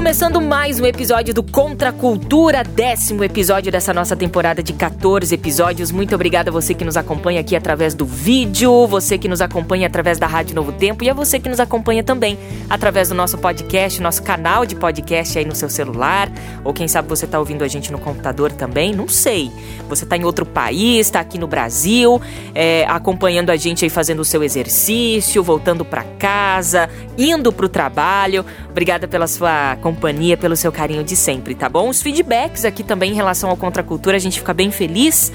Começando mais um episódio do Contra Cultura, décimo episódio dessa nossa temporada de 14 episódios. Muito obrigada a você que nos acompanha aqui através do vídeo, você que nos acompanha através da Rádio Novo Tempo e a você que nos acompanha também através do nosso podcast, nosso canal de podcast aí no seu celular. Ou quem sabe você está ouvindo a gente no computador também, não sei. Você está em outro país, está aqui no Brasil, é, acompanhando a gente aí fazendo o seu exercício, voltando para casa, indo para o trabalho. Obrigada pela sua companhia, pelo seu carinho de sempre, tá bom? Os feedbacks aqui também em relação ao Contracultura, a gente fica bem feliz.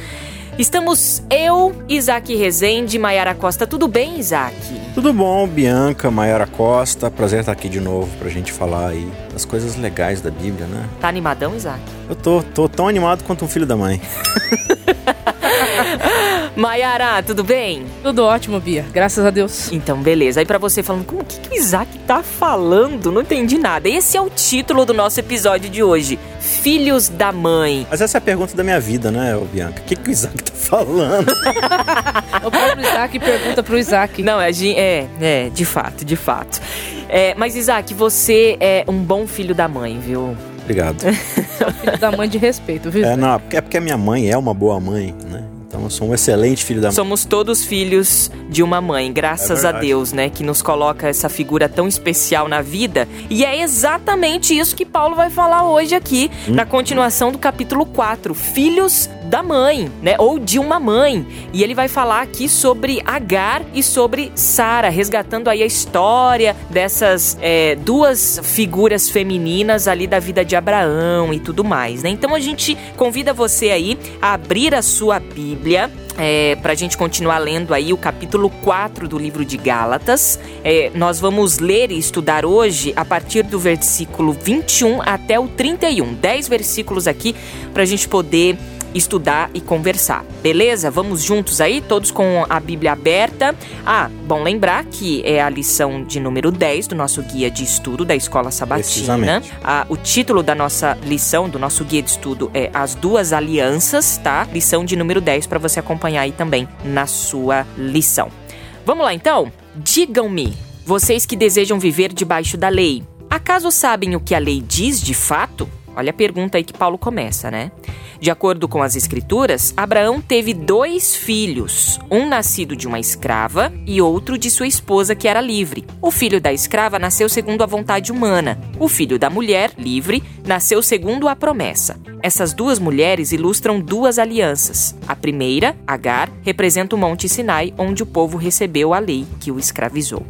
Estamos eu, Isaac Rezende, Maiara Costa. Tudo bem, Isaac? Tudo bom, Bianca, Maiara Costa. Prazer estar aqui de novo pra gente falar aí das coisas legais da Bíblia, né? Tá animadão, Isaac? Eu tô, tô tão animado quanto um filho da mãe. Maiara, tudo bem? Tudo ótimo, Bia. Graças a Deus. Então, beleza. Aí para você falando, como que, que o Isaac tá falando? Não entendi nada. Esse é o título do nosso episódio de hoje. Filhos da Mãe. Mas essa é a pergunta da minha vida, né, Bianca? O que, que o Isaac tá falando? o próprio Isaac pergunta pro Isaac. Não, é, é, é de fato, de fato. É, mas, Isaac, você é um bom filho da mãe, viu? Obrigado. filho da mãe de respeito, viu? É, não, é porque a minha mãe é uma boa mãe, né? Então eu sou um excelente filho da mãe. Somos todos filhos de uma mãe, graças é a Deus, né? Que nos coloca essa figura tão especial na vida. E é exatamente isso que Paulo vai falar hoje aqui, hum. na continuação do capítulo 4. Filhos da mãe, né? Ou de uma mãe. E ele vai falar aqui sobre Agar e sobre Sara, resgatando aí a história dessas é, duas figuras femininas ali da vida de Abraão e tudo mais, né? Então a gente convida você aí a abrir a sua Bíblia é, para a gente continuar lendo aí o capítulo 4 do livro de Gálatas. É, nós vamos ler e estudar hoje a partir do versículo 21 até o 31. 10 versículos aqui para a gente poder estudar e conversar. Beleza? Vamos juntos aí, todos com a Bíblia aberta. Ah, bom lembrar que é a lição de número 10 do nosso guia de estudo da Escola Sabatina. Ah, o título da nossa lição, do nosso guia de estudo é As Duas Alianças, tá? Lição de número 10 para você acompanhar aí também na sua lição. Vamos lá então? Digam-me, vocês que desejam viver debaixo da lei, acaso sabem o que a lei diz de fato? Olha a pergunta aí que Paulo começa, né? De acordo com as escrituras, Abraão teve dois filhos, um nascido de uma escrava e outro de sua esposa que era livre. O filho da escrava nasceu segundo a vontade humana. O filho da mulher, livre, nasceu segundo a promessa. Essas duas mulheres ilustram duas alianças. A primeira, Agar, representa o Monte Sinai, onde o povo recebeu a lei que o escravizou.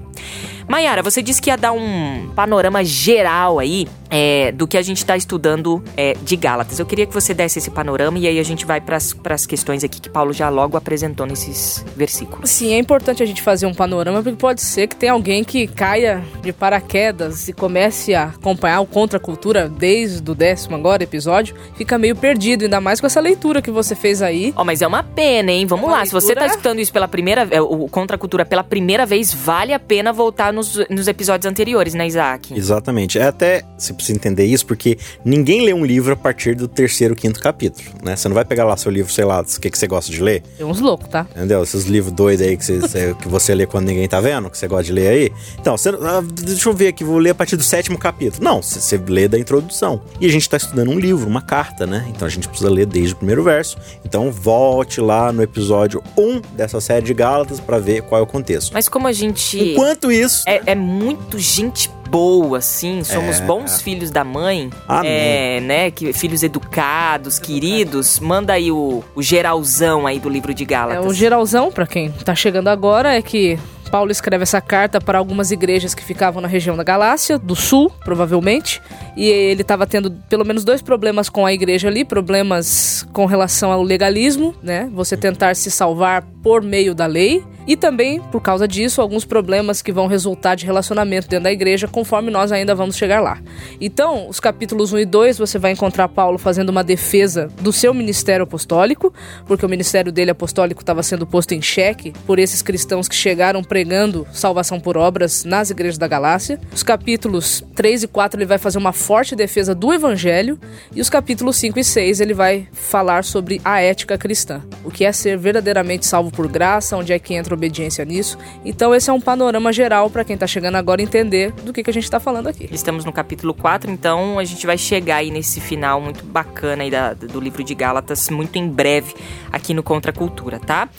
Maiara, você disse que ia dar um panorama geral aí é, do que a gente está estudando é, de Gálatas. Eu queria que você desse esse panorama e aí a gente vai para as questões aqui que Paulo já logo apresentou nesses versículos. Sim, é importante a gente fazer um panorama porque pode ser que tenha alguém que caia de paraquedas e comece a acompanhar o Contra a Cultura desde o décimo agora episódio, fica meio perdido, ainda mais com essa leitura que você fez aí. Ó, oh, mas é uma pena, hein? Vamos uma lá, leitura... se você está escutando isso pela primeira vez, o Contra a Cultura pela primeira vez, vale a pena voltar nos, nos episódios anteriores, né, Isaac? Exatamente. É até, você precisa entender isso, porque ninguém lê um livro a partir do terceiro, quinto capítulo, né? Você não vai pegar lá seu livro, sei lá, o que, que você gosta de ler. Tem uns loucos, tá? Entendeu? Esses livros doidos aí que você, que você lê quando ninguém tá vendo, que você gosta de ler aí. Então, você, ah, deixa eu ver aqui, vou ler a partir do sétimo capítulo. Não, você, você lê da introdução. E a gente tá estudando um livro, uma carta, né? Então a gente precisa ler desde o primeiro verso. Então volte lá no episódio 1 dessa série de Gálatas para ver qual é o contexto. Mas como a gente. Enquanto isso. É, é muito gente boa, assim, somos é. bons filhos da mãe, Amém. é, né, que, filhos educados, queridos, manda aí o, o geralzão aí do livro de Gálatas. É, o geralzão, para quem tá chegando agora, é que Paulo escreve essa carta para algumas igrejas que ficavam na região da Galácia, do sul, provavelmente. E ele estava tendo pelo menos dois problemas com a igreja ali: problemas com relação ao legalismo, né? Você tentar se salvar por meio da lei e também, por causa disso, alguns problemas que vão resultar de relacionamento dentro da igreja, conforme nós ainda vamos chegar lá. Então, os capítulos 1 e 2, você vai encontrar Paulo fazendo uma defesa do seu ministério apostólico, porque o ministério dele apostólico estava sendo posto em xeque por esses cristãos que chegaram pregando salvação por obras nas igrejas da Galácia. Os capítulos 3 e 4 ele vai fazer uma forte defesa do evangelho, e os capítulos 5 e 6 ele vai falar sobre a ética cristã, o que é ser verdadeiramente salvo por graça, onde é que entra obediência nisso. Então esse é um panorama geral para quem está chegando agora entender do que, que a gente está falando aqui. Estamos no capítulo 4, então a gente vai chegar aí nesse final muito bacana aí da, do livro de Gálatas, muito em breve aqui no Contra Cultura, tá?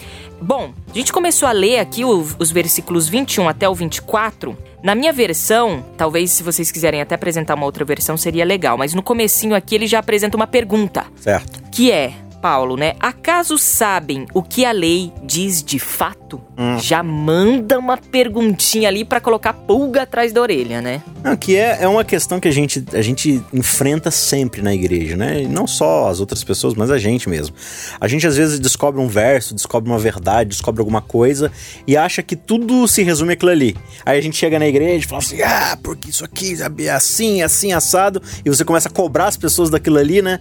Bom, a gente começou a ler aqui os, os versículos 21 até o 24. Na minha versão, talvez se vocês quiserem até apresentar uma outra versão seria legal, mas no comecinho aqui ele já apresenta uma pergunta. Certo. Que é, Paulo, né? Acaso sabem o que a lei diz de fato? Hum. Já manda uma perguntinha ali para colocar pulga atrás da orelha, né? Não, que é, é uma questão que a gente, a gente enfrenta sempre na igreja, né? E não só as outras pessoas, mas a gente mesmo. A gente às vezes descobre um verso, descobre uma verdade, descobre alguma coisa e acha que tudo se resume àquilo ali. Aí a gente chega na igreja e fala assim: ah, porque isso aqui é assim, assim, assado, e você começa a cobrar as pessoas daquilo ali, né?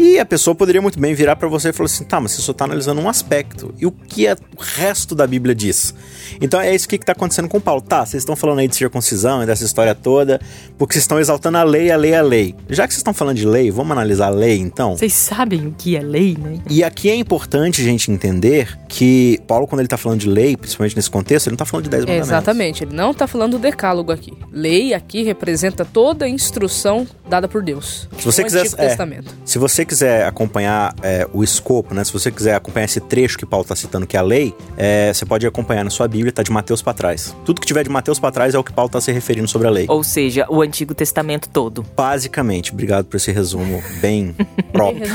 E a pessoa poderia muito bem virar para você e falar assim: tá, mas você só tá analisando um aspecto. E o que é o resto da Bíblia diz? Então é isso que está acontecendo com Paulo. Tá, vocês estão falando aí de circuncisão e dessa história toda, porque vocês estão exaltando a lei, a lei, a lei. Já que vocês estão falando de lei, vamos analisar a lei então? Vocês sabem o que é lei, né? E aqui é importante a gente entender que Paulo, quando ele está falando de lei, principalmente nesse contexto, ele não está falando de 10 mandamentos. Exatamente, ele não está falando do decálogo aqui. Lei aqui representa toda a instrução dada por Deus. Se você quiser, é, se você quiser acompanhar é, o escopo, né? Se você quiser acompanhar esse trecho que Paulo está citando, que é a lei, é, você pode acompanhar na sua Bíblia, tá de Mateus para trás. Tudo que tiver de Mateus para trás é o que Paulo está se referindo sobre a lei. Ou seja, o Antigo Testamento todo. Basicamente, obrigado por esse resumo bem próprio.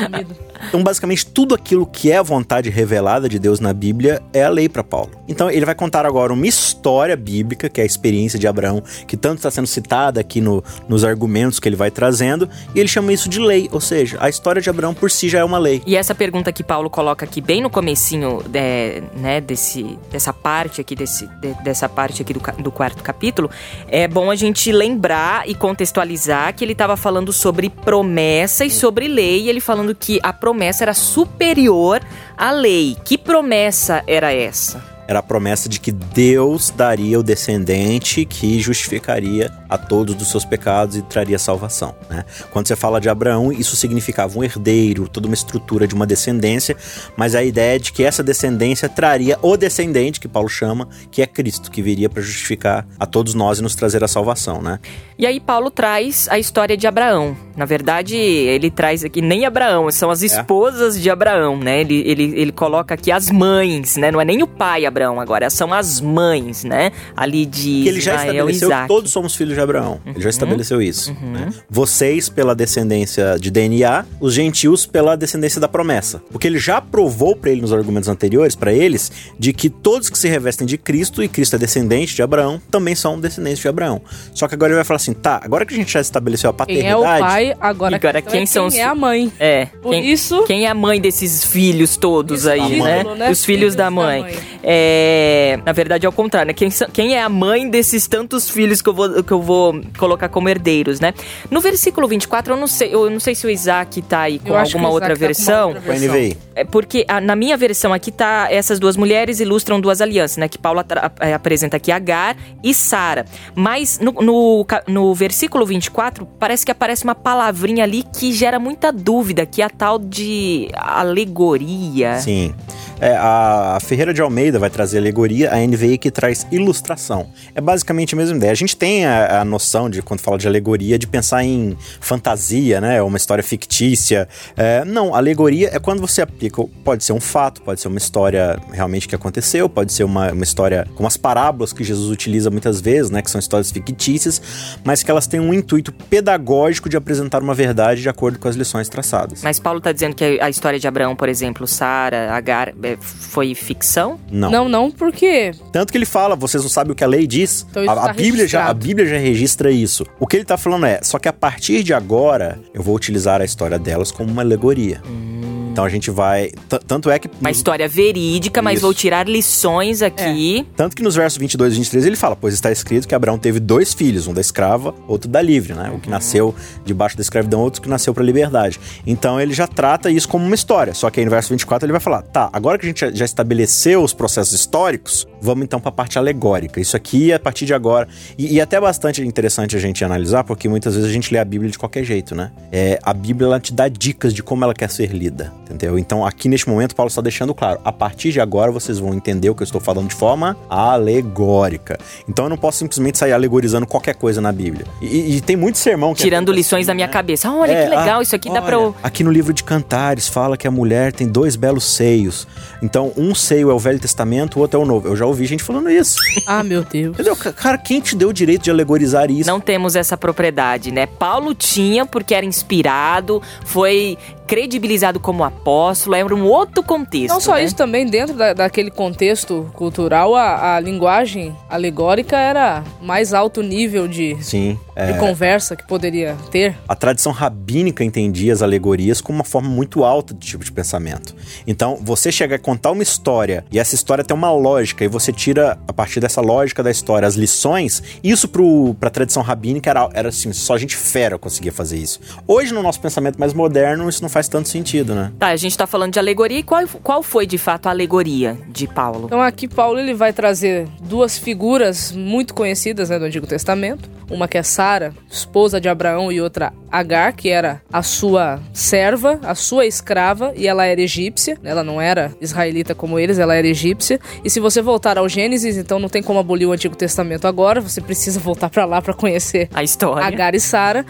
Então, basicamente, tudo aquilo que é a vontade revelada de Deus na Bíblia é a lei para Paulo. Então, ele vai contar agora uma história bíblica, que é a experiência de Abraão, que tanto está sendo citada aqui no, nos argumentos que ele vai trazendo, e ele chama isso de lei, ou seja, a história de Abraão por si já é uma lei. E essa pergunta que Paulo coloca aqui bem no comecinho de, né, desse, dessa parte aqui, desse, de, dessa parte aqui do, do quarto capítulo, é bom a gente lembrar e contextualizar que ele estava falando sobre promessa e sobre lei, e ele falando que a promessa era superior à lei. Que promessa era essa? Era a promessa de que Deus daria o descendente que justificaria a todos dos seus pecados e traria salvação. Né? Quando você fala de Abraão, isso significava um herdeiro, toda uma estrutura de uma descendência, mas a ideia é de que essa descendência traria o descendente, que Paulo chama, que é Cristo, que viria para justificar a todos nós e nos trazer a salvação. Né? E aí Paulo traz a história de Abraão. Na verdade, ele traz aqui nem Abraão, são as é. esposas é. de Abraão, né? Ele, ele, ele coloca aqui as mães, né? Não é nem o pai Abraão agora, são as mães, né? Ali de que ele já estabeleceu Isaac. que todos somos filhos de Abraão. Uhum. Ele já estabeleceu isso. Uhum. Né? Vocês pela descendência de DNA, os gentios pela descendência da promessa. Porque ele já provou para ele nos argumentos anteriores, para eles, de que todos que se revestem de Cristo e Cristo é descendente de Abraão, também são descendentes de Abraão. Só que agora ele vai falar assim, tá, agora que a gente já estabeleceu a paternidade... Quem é o pai, agora, agora quem, é são quem os... é a mãe. É. Por quem, isso... Quem é a mãe desses filhos todos isso aí, né? né? Os filhos, filhos da mãe. Da mãe. É, é, na verdade, é o contrário, né? Quem, quem é a mãe desses tantos filhos que eu, vou, que eu vou colocar como herdeiros, né? No versículo 24, eu não sei, eu não sei se o Isaac tá aí com alguma outra versão. Com a NVI. É porque a, na minha versão aqui tá essas duas mulheres ilustram duas alianças, né? Que Paulo é, apresenta aqui Agar e Sara. Mas no, no, no versículo 24, parece que aparece uma palavrinha ali que gera muita dúvida, que é a tal de alegoria. Sim. É, a Ferreira de Almeida vai trazer alegoria, a NVI que traz ilustração. É basicamente a mesma ideia. A gente tem a, a noção de, quando fala de alegoria, de pensar em fantasia, né? Uma história fictícia. É, não, alegoria é quando você aplica, pode ser um fato, pode ser uma história realmente que aconteceu, pode ser uma, uma história como as parábolas que Jesus utiliza muitas vezes, né? Que são histórias fictícias, mas que elas têm um intuito pedagógico de apresentar uma verdade de acordo com as lições traçadas. Mas Paulo está dizendo que a história de Abraão, por exemplo, Sara, Agar, foi ficção? Não. Não, não, porque. Tanto que ele fala, vocês não sabem o que a lei diz. Então a, a tá Bíblia já, a Bíblia já registra isso. O que ele tá falando é, só que a partir de agora eu vou utilizar a história delas como uma alegoria. Hum. Então a gente vai. Tanto é que. Uma história verídica, mas Isso. vou tirar lições aqui. Tanto que nos versos 22 e 23 ele fala: Pois está escrito que Abraão teve dois filhos, um da escrava, outro da livre, né? O que nasceu debaixo da escravidão, outro que nasceu para liberdade. Então ele já trata isso como uma história. Só que aí no verso 24 ele vai falar: Tá, agora que a gente já- já estabeleceu os processos históricos, vamos então para a parte alegórica. Isso aqui, a partir de agora. E, e até bastante interessante a gente analisar, porque muitas vezes a gente lê a Bíblia de qualquer jeito, né? É, a Bíblia ela te dá dicas de como ela quer ser lida, entendeu? Então aqui neste momento, Paulo está deixando claro: a partir de agora vocês vão entender o que eu estou falando de forma alegórica. Então eu não posso simplesmente sair alegorizando qualquer coisa na Bíblia. E, e- tem muito sermão que é Tirando feito lições assim, da minha né? cabeça. Olha É, que legal, ah, isso aqui dá olha, pra eu. Aqui no livro de Cantares fala que a mulher tem dois belos seios. Então, um seio é o Velho Testamento, o outro é o Novo. Eu já ouvi gente falando isso. Ah, meu Deus. Entendeu? Ca- Cara, quem te deu o direito de alegorizar isso? Não temos essa propriedade, né? Paulo tinha porque era inspirado, foi credibilizado como apóstolo, era um outro contexto. Não só né? isso, também dentro da- daquele contexto cultural, a, a linguagem alegórica era mais alto nível de, Sim. é, de conversa que poderia ter. a tradição rabínica entendia as alegorias como uma forma muito alta de tipo de pensamento. Então, você chega a contar uma história e essa história tem uma lógica e você tira a partir dessa lógica da história as lições, isso pro, pra tradição rabínica era, era assim, só gente fera conseguia fazer isso. Hoje, no nosso pensamento mais moderno, isso não faz tanto sentido, né? Tá, a gente tá falando de alegoria e qual, qual foi de fato a alegoria de Paulo? Então aqui Paulo ele vai trazer duas figuras muito conhecidas né, do Antigo Testamento. Uma que é Sara, esposa de Abraão, e outra Agar, que era a sua serva, a sua escrava, e ela era egípcia. Ela não era israelita como eles, ela era egípcia. E se você voltar ao Gênesis, então não tem como abolir o Antigo Testamento agora, você precisa voltar para lá para conhecer A história. Agar e Sara,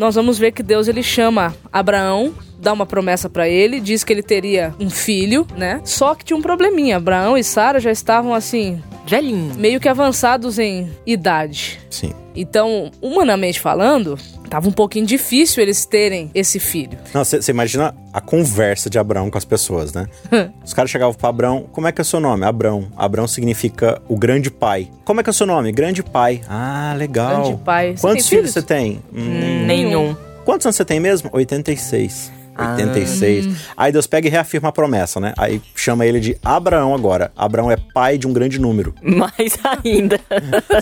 nós vamos ver que Deus ele chama Abraão, dá uma promessa pra ele, diz que ele teria um filho, né? Só que tinha um probleminha. Abraão e Sara já estavam assim, Velhinho. meio que avançados em idade. Sim. Então, humanamente falando, tava um pouquinho difícil eles terem esse filho. Não, você imagina a conversa de Abraão com as pessoas, né? Os caras chegavam pra Abraão, como é que é o seu nome? Abraão. Abraão significa o grande pai. Como é que é o seu nome? Grande pai. Ah, legal. Grande pai. Você Quantos tem filhos filhos? você tem? Hum, Nenhum. Quantos anos você tem mesmo? 86. Ah. 86. Aí Deus pega e reafirma a promessa, né? Aí chama ele de Abraão agora. Abraão é pai de um grande número. Mais ainda.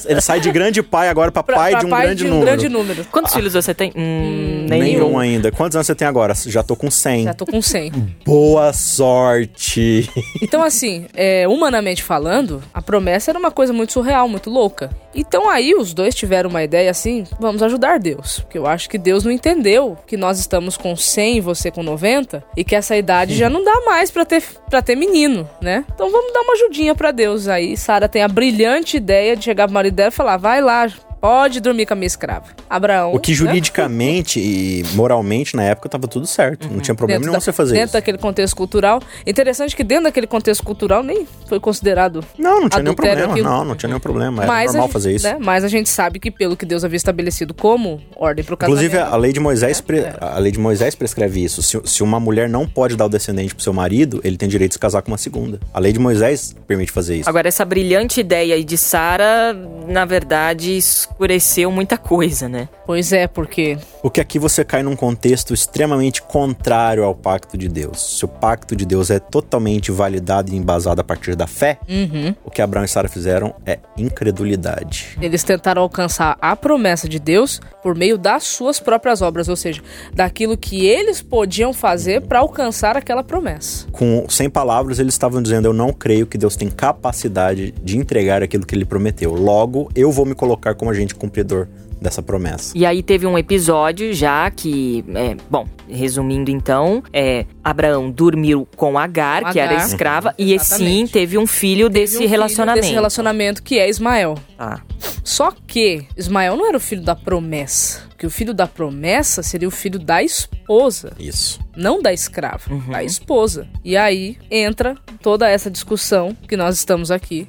Ele sai de grande pai agora pra Pra- pai pra de um grande de um número. grande número. Quantos filhos você tem? Hum, Nenhum nenhum. ainda. Quantos anos você tem agora? Já tô com 100. Já tô com 100. Boa sorte. Então, assim, é, humanamente falando, a promessa era uma coisa muito surreal, muito louca. Então aí os dois tiveram uma ideia assim, vamos ajudar Deus. Porque eu acho que Deus não entendeu que nós estamos com 100 e você com 90 e que essa idade já não dá mais pra ter, pra ter menino, né? Então vamos dar uma ajudinha pra Deus. Aí Sara tem a brilhante ideia de chegar pro marido dela e falar, vai lá, pode dormir com a minha escrava. Abraão... O que né? juridicamente e moralmente na época tava tudo certo. Não tinha problema Dentro nenhum da- você fazer Dentro isso. daquele contexto cultural. Interessante que dentro daquele contexto cultural nem foi considerado Não, não tinha nenhum problema. aquilo. Não, não tinha nenhum problema. Era Mas normal a gente, fazer isso. né, Mas a gente sabe que pelo que Deus havia estabelecido como ordem pro casamento... Inclusive, a lei de Moisés, pre- É. a lei de Moisés prescreve isso. Se, se uma mulher não pode dar o descendente pro seu marido, ele tem direito de se casar com uma segunda. A lei de Moisés permite fazer isso. Agora, essa brilhante ideia aí de Sara, na verdade, escureceu muita coisa, né? Pois é, porque Porque aqui você cai num contexto extremamente contrário ao pacto de Deus. Se o pacto de Deus é totalmente validado e embasado a partir da fé, Uhum. o que Abraão e Sara fizeram é incredulidade. eles tentaram alcançar a promessa de Deus por meio das suas próprias obras, ou seja, daquilo que eles podiam fazer para alcançar aquela promessa. Com sem palavras, eles estavam dizendo: Eu não creio que Deus tem capacidade de entregar aquilo que ele prometeu. Logo, eu vou me colocar como agente cumpridor dessa promessa. E aí teve um episódio já que, é, bom, resumindo então, é, Abraão dormiu com Agar, Com que era Agar. escrava, e sim Exatamente. teve um filho desse Teve um filho relacionamento. Desse relacionamento que é Ismael. Tá. Só que Ismael não era o filho da promessa. Que o filho da promessa seria o filho da esposa, Isso. não da escrava, da esposa. E aí entra toda essa discussão que nós estamos aqui.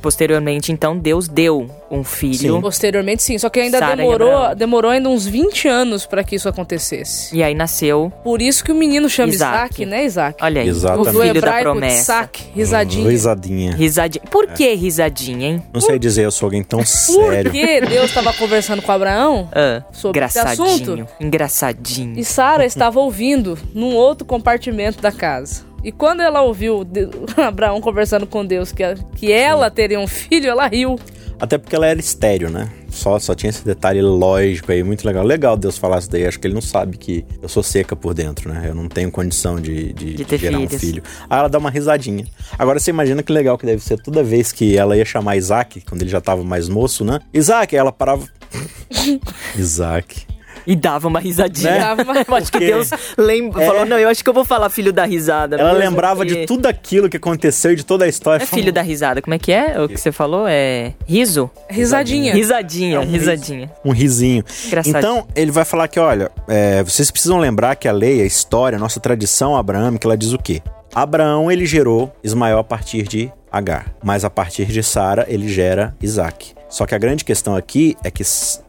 Posteriormente, então, Deus deu um filho. Posteriormente, sim. Só que ainda Sara e demorou, demorou ainda uns 20 anos para que isso acontecesse. E aí nasceu, Por isso que o menino chama Isaac. Isaac, né, Isaac? olha aí, Exatamente. o filho da promessa. Isaac, risadinha. Risadinha. Risadinha. Por que risadinha, hein? Não sei dizer, eu sou alguém tão Por sério. que Deus estava conversando com Abraão Ah, sobre esse assunto. Engraçadinho. Engraçadinho. E Sara estava ouvindo num outro compartimento da casa. E quando ela ouviu Abraão conversando com Deus que, que ela teria um filho, ela riu. Até porque ela era estéreo, né? Só, só tinha esse detalhe lógico aí, muito legal. Legal Deus falar isso daí. Acho que ele não sabe que eu sou seca por dentro, né? Eu não tenho condição de, de, De ter gerar um filhos. filho. Aí ela dá uma risadinha. Agora você imagina que legal que deve ser toda vez que ela ia chamar Isaac, quando ele já tava mais moço, né? Isaac, ela parava. Isaac. E dava uma risadinha. Né? Dava uma- Eu acho que Deus lembra, É. falou, não, eu acho que eu vou falar filho da risada. Ela lembrava de tudo aquilo que aconteceu e de toda a história. É filho da risada, como é que é? O que você falou é riso? Risadinha. Risadinha, É um risadinha. um risinho. Engraçado. Então, ele vai falar que, olha, é, vocês precisam lembrar que a lei, a história, a nossa tradição abraâmica, ela diz o quê? Abraão, ele gerou Ismael a partir de Agar, mas a partir de Sara, ele gera Isaac. Só que a grande questão aqui é que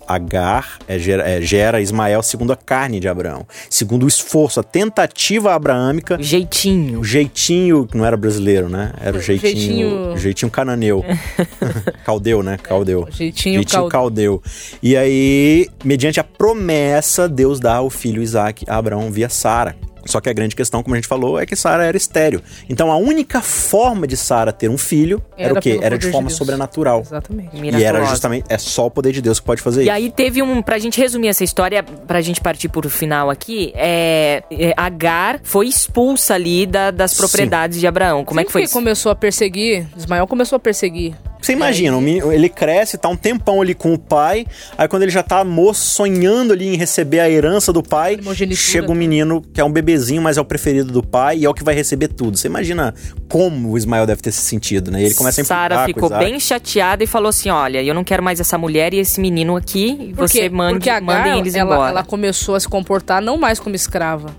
Agar é, gera, é, gera Ismael segundo a carne de Abraão, segundo o esforço, a tentativa abraâmica Jeitinho. o jeitinho, que não era brasileiro, né? Era o jeitinho, Jeitinho- jeitinho cananeu. caldeu, né? Caldeu. Jeitinho, Jeitinho caldeu. caldeu. E aí, mediante a promessa, Deus dá o filho Isaac a Abraão via Sara. Só que a grande questão, como a gente falou, é que Sara era estéreo. Então a única forma de Sara ter um filho era, Era o quê? Era de de forma Deus. sobrenatural. Exatamente. E era justamente, é só o poder de Deus que pode fazer E isso. aí teve um, pra gente resumir essa história, pra gente partir pro final aqui, é, é, Agar foi expulsa ali da- das Sim. propriedades de Abraão. Como é que foi isso? começou a perseguir? Ismael começou a perseguir. Você imagina, ele cresce, tá um tempão ali com o pai, aí quando ele já tá moço, sonhando ali em receber a herança do pai, chega um menino que é um bebezinho, mas é o preferido do pai e é o que vai receber tudo. Você imagina como o Ismael deve ter se sentido, né? E ele começa a Sara ficou bem chateada e falou assim: Olha, eu não quero mais essa mulher e esse menino aqui, e Por você quê? mande, Porque a mandem Agar, eles ela, embora. ela começou a se comportar não mais como escrava.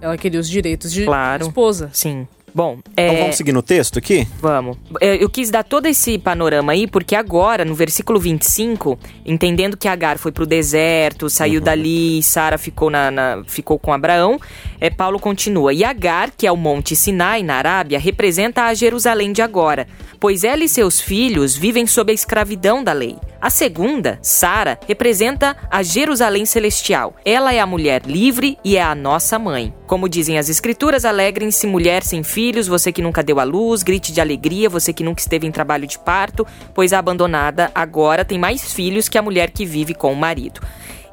Ela queria os direitos de Claro. esposa. Sim. Bom, Então é, vamos seguir no texto aqui? Vamos. Eu, eu quis dar todo esse panorama aí, porque agora, no versículo 25, entendendo que Agar foi pro deserto, saiu Uhum. dali, Sara ficou, na, na- ficou com Abraão, é, Paulo continua. E Agar, que é o Monte Sinai, na Arábia, representa a Jerusalém de agora, pois ela e seus filhos vivem sob a escravidão da lei. A segunda, Sara, representa a Jerusalém celestial. Ela é a mulher livre e é a nossa mãe. Como dizem as escrituras, alegrem-se mulher sem filhos, você que nunca deu à luz, grite de alegria, você que nunca esteve em trabalho de parto, pois a abandonada agora tem mais filhos que a mulher que vive com o marido.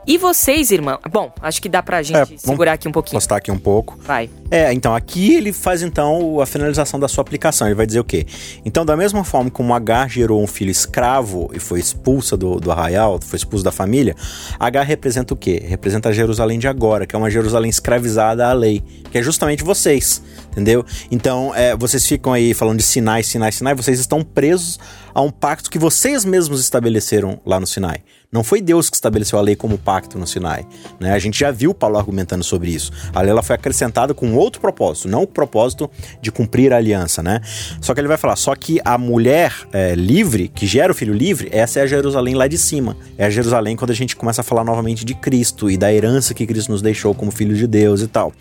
E vocês, irmã? Bom, acho que dá pra gente É, segurar aqui um pouquinho. Postar aqui um pouco. Vai. É, então aqui ele faz então a finalização da sua aplicação. Ele vai dizer o quê? Então, da mesma forma como Agar gerou um filho escravo e foi expulsa do, do arraial, foi expulso da família, Agar representa o quê? Representa a Jerusalém de agora, que é uma Jerusalém escravizada à lei, que é justamente vocês, entendeu? Então, é, vocês ficam aí falando de Sinai, Sinai, Sinai, vocês estão presos a um pacto que vocês mesmos estabeleceram lá no Sinai. Não foi Deus que estabeleceu a lei como pacto no Sinai. Né? A gente já viu Paulo argumentando sobre isso. A lei ela foi acrescentada com outro propósito, não o propósito de cumprir a aliança. Né? Só que ele vai falar, só que a mulher é, livre, que gera o filho livre, essa é a Jerusalém lá de cima. É a Jerusalém quando a gente começa a falar novamente de Cristo e da herança que Cristo nos deixou como filho de Deus e tal.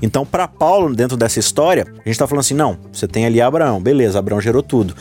Então, para Paulo, dentro dessa história, a gente está falando assim: não, você tem ali Abraão, beleza, Abraão gerou tudo.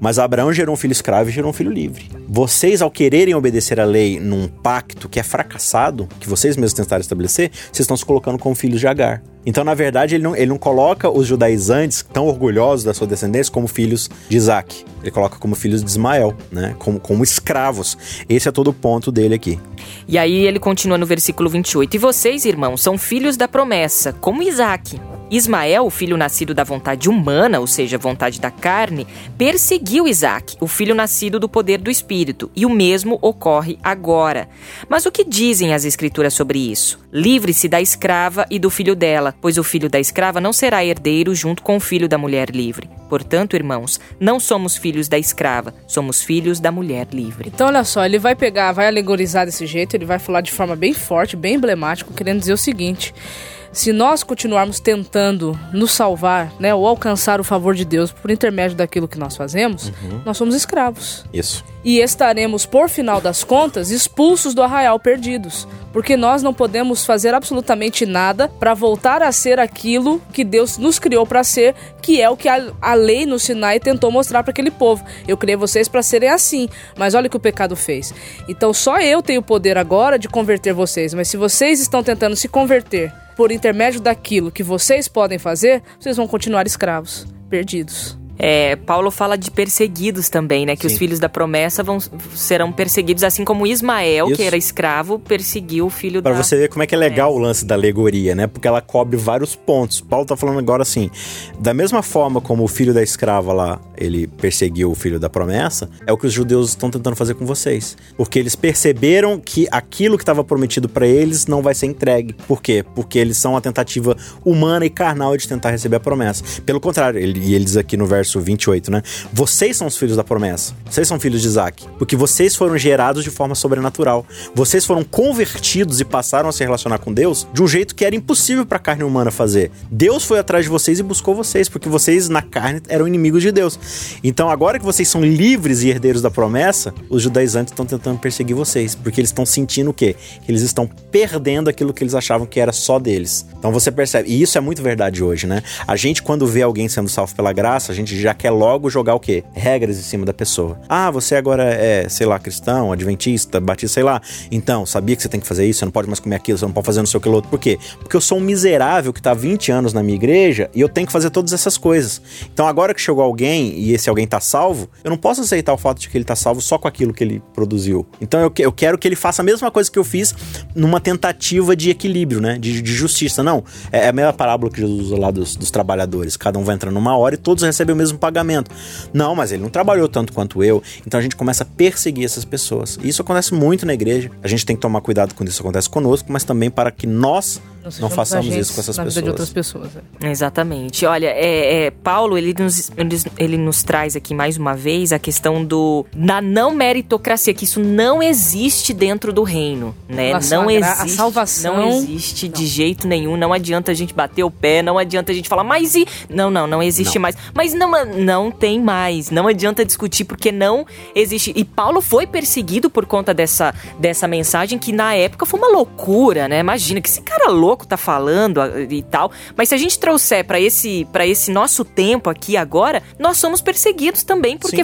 Mas Abraão gerou um filho escravo e gerou um filho livre. Vocês, ao quererem obedecer a lei num pacto que é fracassado, que vocês mesmos tentaram estabelecer, vocês estão se colocando como filhos de Agar. Então, na verdade, ele não, ele não coloca os judaizantes tão orgulhosos da sua descendência como filhos de Isaac. Ele coloca como filhos de Ismael, né? Como, como escravos. Esse é todo o ponto dele aqui. E aí ele continua no versículo 28. E vocês, irmãos, são filhos da promessa, como Isaac. Ismael, o filho nascido da vontade humana, ou seja, vontade da carne, perseguiu Isaac, o filho nascido do poder do espírito, e o mesmo ocorre agora. Mas o que dizem as escrituras sobre isso? Livre-se da escrava e do filho dela, pois o filho da escrava não será herdeiro junto com o filho da mulher livre. Portanto, irmãos, não somos filhos da escrava, somos filhos da mulher livre. Então, olha só, ele vai pegar, vai alegorizar desse jeito, ele vai falar de forma bem forte, bem emblemática, querendo dizer o seguinte: se nós continuarmos tentando nos salvar, né, ou alcançar o favor de Deus por intermédio daquilo que nós fazemos, uhum. nós somos escravos. Isso. E estaremos, por final das contas, expulsos do arraial perdidos, porque nós não podemos fazer absolutamente nada para voltar a ser aquilo que Deus nos criou para ser, que é o que a, a lei no Sinai tentou mostrar para aquele povo. Eu criei vocês para serem assim, mas olha o que o pecado fez. Então só eu tenho o poder agora de converter vocês, mas se vocês estão tentando se converter por intermédio daquilo que vocês podem fazer, vocês vão continuar escravos, perdidos. É, Paulo fala de perseguidos também, né? Que Sim. os filhos da promessa vão, serão perseguidos, assim como Ismael, Isso. que era escravo, perseguiu o filho pra da... Para você ver como é que é legal é. o lance da alegoria, né? Porque ela cobre vários pontos. Paulo tá falando agora assim, da mesma forma como o filho da escrava lá, ele perseguiu o filho da promessa, é o que os judeus estão tentando fazer com vocês. Porque eles perceberam que aquilo que estava prometido para eles não vai ser entregue. Por quê? Porque eles são a tentativa humana e carnal de tentar receber a promessa. Pelo contrário, ele, e eles aqui no verso verso 28, né? Vocês são os filhos da promessa. Vocês são filhos de Isaac. Porque vocês foram gerados de forma sobrenatural. Vocês foram convertidos e passaram a se relacionar com Deus de um jeito que era impossível para a carne humana fazer. Deus foi atrás de vocês e buscou vocês, porque vocês na carne eram inimigos de Deus. Então, agora que vocês são livres e herdeiros da promessa, os judaizantes estão tentando perseguir vocês, porque eles estão sentindo o quê? Que eles estão perdendo aquilo que eles achavam que era só deles. Então você percebe, e isso é muito verdade hoje, né? A gente, quando vê alguém sendo salvo pela graça, a gente já quer logo jogar o quê? Regras em cima da pessoa. Ah, você agora é, sei lá, cristão, adventista, batista, sei lá. Então, sabia que você tem que fazer isso, você não pode mais comer aquilo, você não pode fazer não sei o que outro. Por quê? Porque eu sou um miserável que tá há 20 anos na minha igreja e eu tenho que fazer todas essas coisas. Então, agora que chegou alguém e esse alguém tá salvo, eu não posso aceitar o fato de que ele tá salvo só com aquilo que ele produziu. Então, eu, eu quero que ele faça a mesma coisa que eu fiz numa tentativa de equilíbrio, né? De, de justiça. Não, é a mesma parábola que Jesus usa lá dos, dos trabalhadores. Cada um vai entrando numa hora e todos recebem o mesmo pagamento pagamento. Não, mas ele não trabalhou tanto quanto eu. Então a gente começa a perseguir essas pessoas. E isso acontece muito na igreja. A gente tem que tomar cuidado quando isso acontece conosco, mas também para que nós não, não façamos isso com essas na pessoas. Vida de outras pessoas é. Exatamente. Olha, é, é, Paulo ele nos, ele nos traz aqui mais uma vez a questão do da não meritocracia, que isso não existe dentro do reino, né? não existe. A salvação não existe não. de jeito nenhum. Não adianta a gente bater o pé, não adianta a gente falar, mas e não, não, não existe não. mais. Mas não, não tem mais. Não adianta discutir porque não existe. E Paulo foi perseguido por conta dessa dessa mensagem que na época foi uma loucura, né? Imagina que esse cara louco tá falando e tal. Mas se a gente trouxer para esse, pra esse nosso tempo aqui agora, nós somos perseguidos também, porque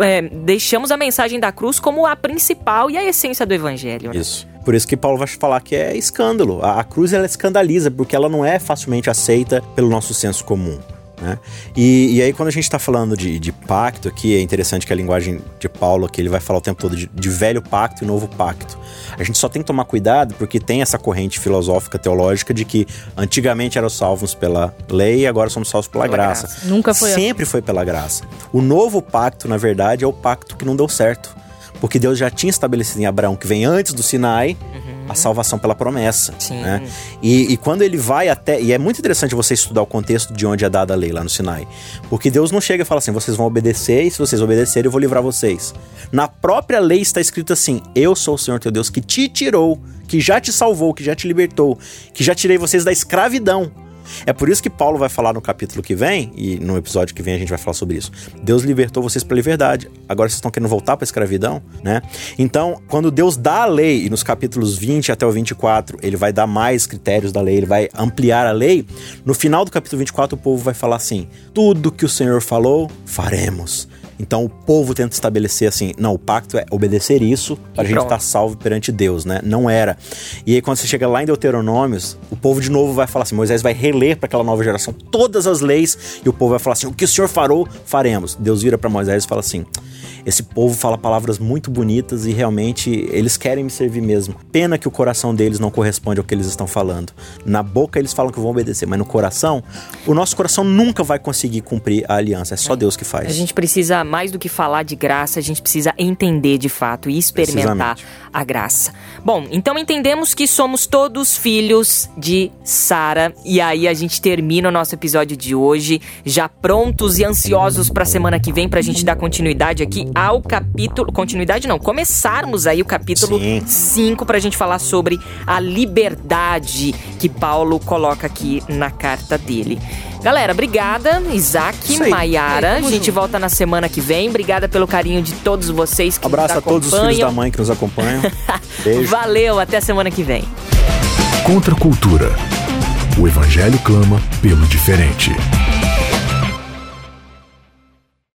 é, deixamos a mensagem da cruz como a principal e a essência do evangelho. Né? Isso. Por isso que Paulo vai falar que é escândalo. A, a cruz ela escandaliza, porque ela não é facilmente aceita pelo nosso senso comum. Né? E, e, aí, quando a gente está falando de, de, pacto aqui, é interessante que a linguagem de Paulo aqui ele vai falar o tempo todo de, de, velho pacto e novo pacto. A gente só tem que tomar cuidado porque tem essa corrente filosófica teológica de que antigamente eram salvos pela lei e agora somos salvos pela, pela graça. graça. Nunca foi Sempre assim. foi pela graça. O novo pacto, na verdade, é o pacto que não deu certo. Porque Deus já tinha estabelecido em Abraão, que vem antes do Sinai, uhum a salvação pela promessa. Sim. Né? E, e, quando ele vai até. E é muito interessante você estudar o contexto de onde é dada a lei lá no Sinai. Porque Deus não chega e fala assim: vocês vão obedecer, e se vocês obedecerem, eu vou livrar vocês. Na própria lei está escrito assim: Eu sou o Senhor teu Deus que te tirou, que já te salvou, que já te libertou, que já tirei vocês da escravidão. É por isso que Paulo vai falar no capítulo que vem, e no episódio que vem a gente vai falar sobre isso. Deus libertou vocês para a liberdade. Agora vocês estão querendo voltar para a escravidão, né? Então, quando Deus dá a lei, e nos capítulos 20 até o 24, ele vai dar mais critérios da lei, ele vai ampliar a lei. No final do capítulo 24, o povo vai falar assim: tudo que o Senhor falou, faremos. Então o povo tenta estabelecer assim, não, o pacto é obedecer isso para a gente estar tá salvo perante Deus, né? Não era. E aí quando você chega lá em Deuteronômios, o povo de novo vai falar assim, Moisés vai reler para aquela nova geração todas as leis e o povo vai falar assim, o que o Senhor farou, faremos. Deus vira para Moisés e fala assim, esse povo fala palavras muito bonitas e realmente eles querem me servir mesmo. Pena que o coração deles não corresponde ao que eles estão falando. Na boca eles falam que vão obedecer, mas no coração, o nosso coração nunca vai conseguir cumprir a aliança. É só é. Deus que faz. A gente precisa mais do que falar de graça, a gente precisa entender de fato e experimentar a graça. Bom, então entendemos que somos todos filhos de Sara e aí a gente termina o nosso episódio de hoje, já prontos e ansiosos para a semana que vem pra gente dar continuidade aqui ao capítulo, continuidade não, começarmos aí o capítulo 5 pra gente falar sobre a liberdade que Paulo coloca aqui na carta dele. Galera, obrigada, Isaac, Maiara. A gente volta na semana que vem. Obrigada pelo carinho de todos vocês que Abraço nos a todos os filhos da mãe que nos acompanham. Beijo. Valeu, até a semana que vem. Contra a cultura. O evangelho clama pelo diferente.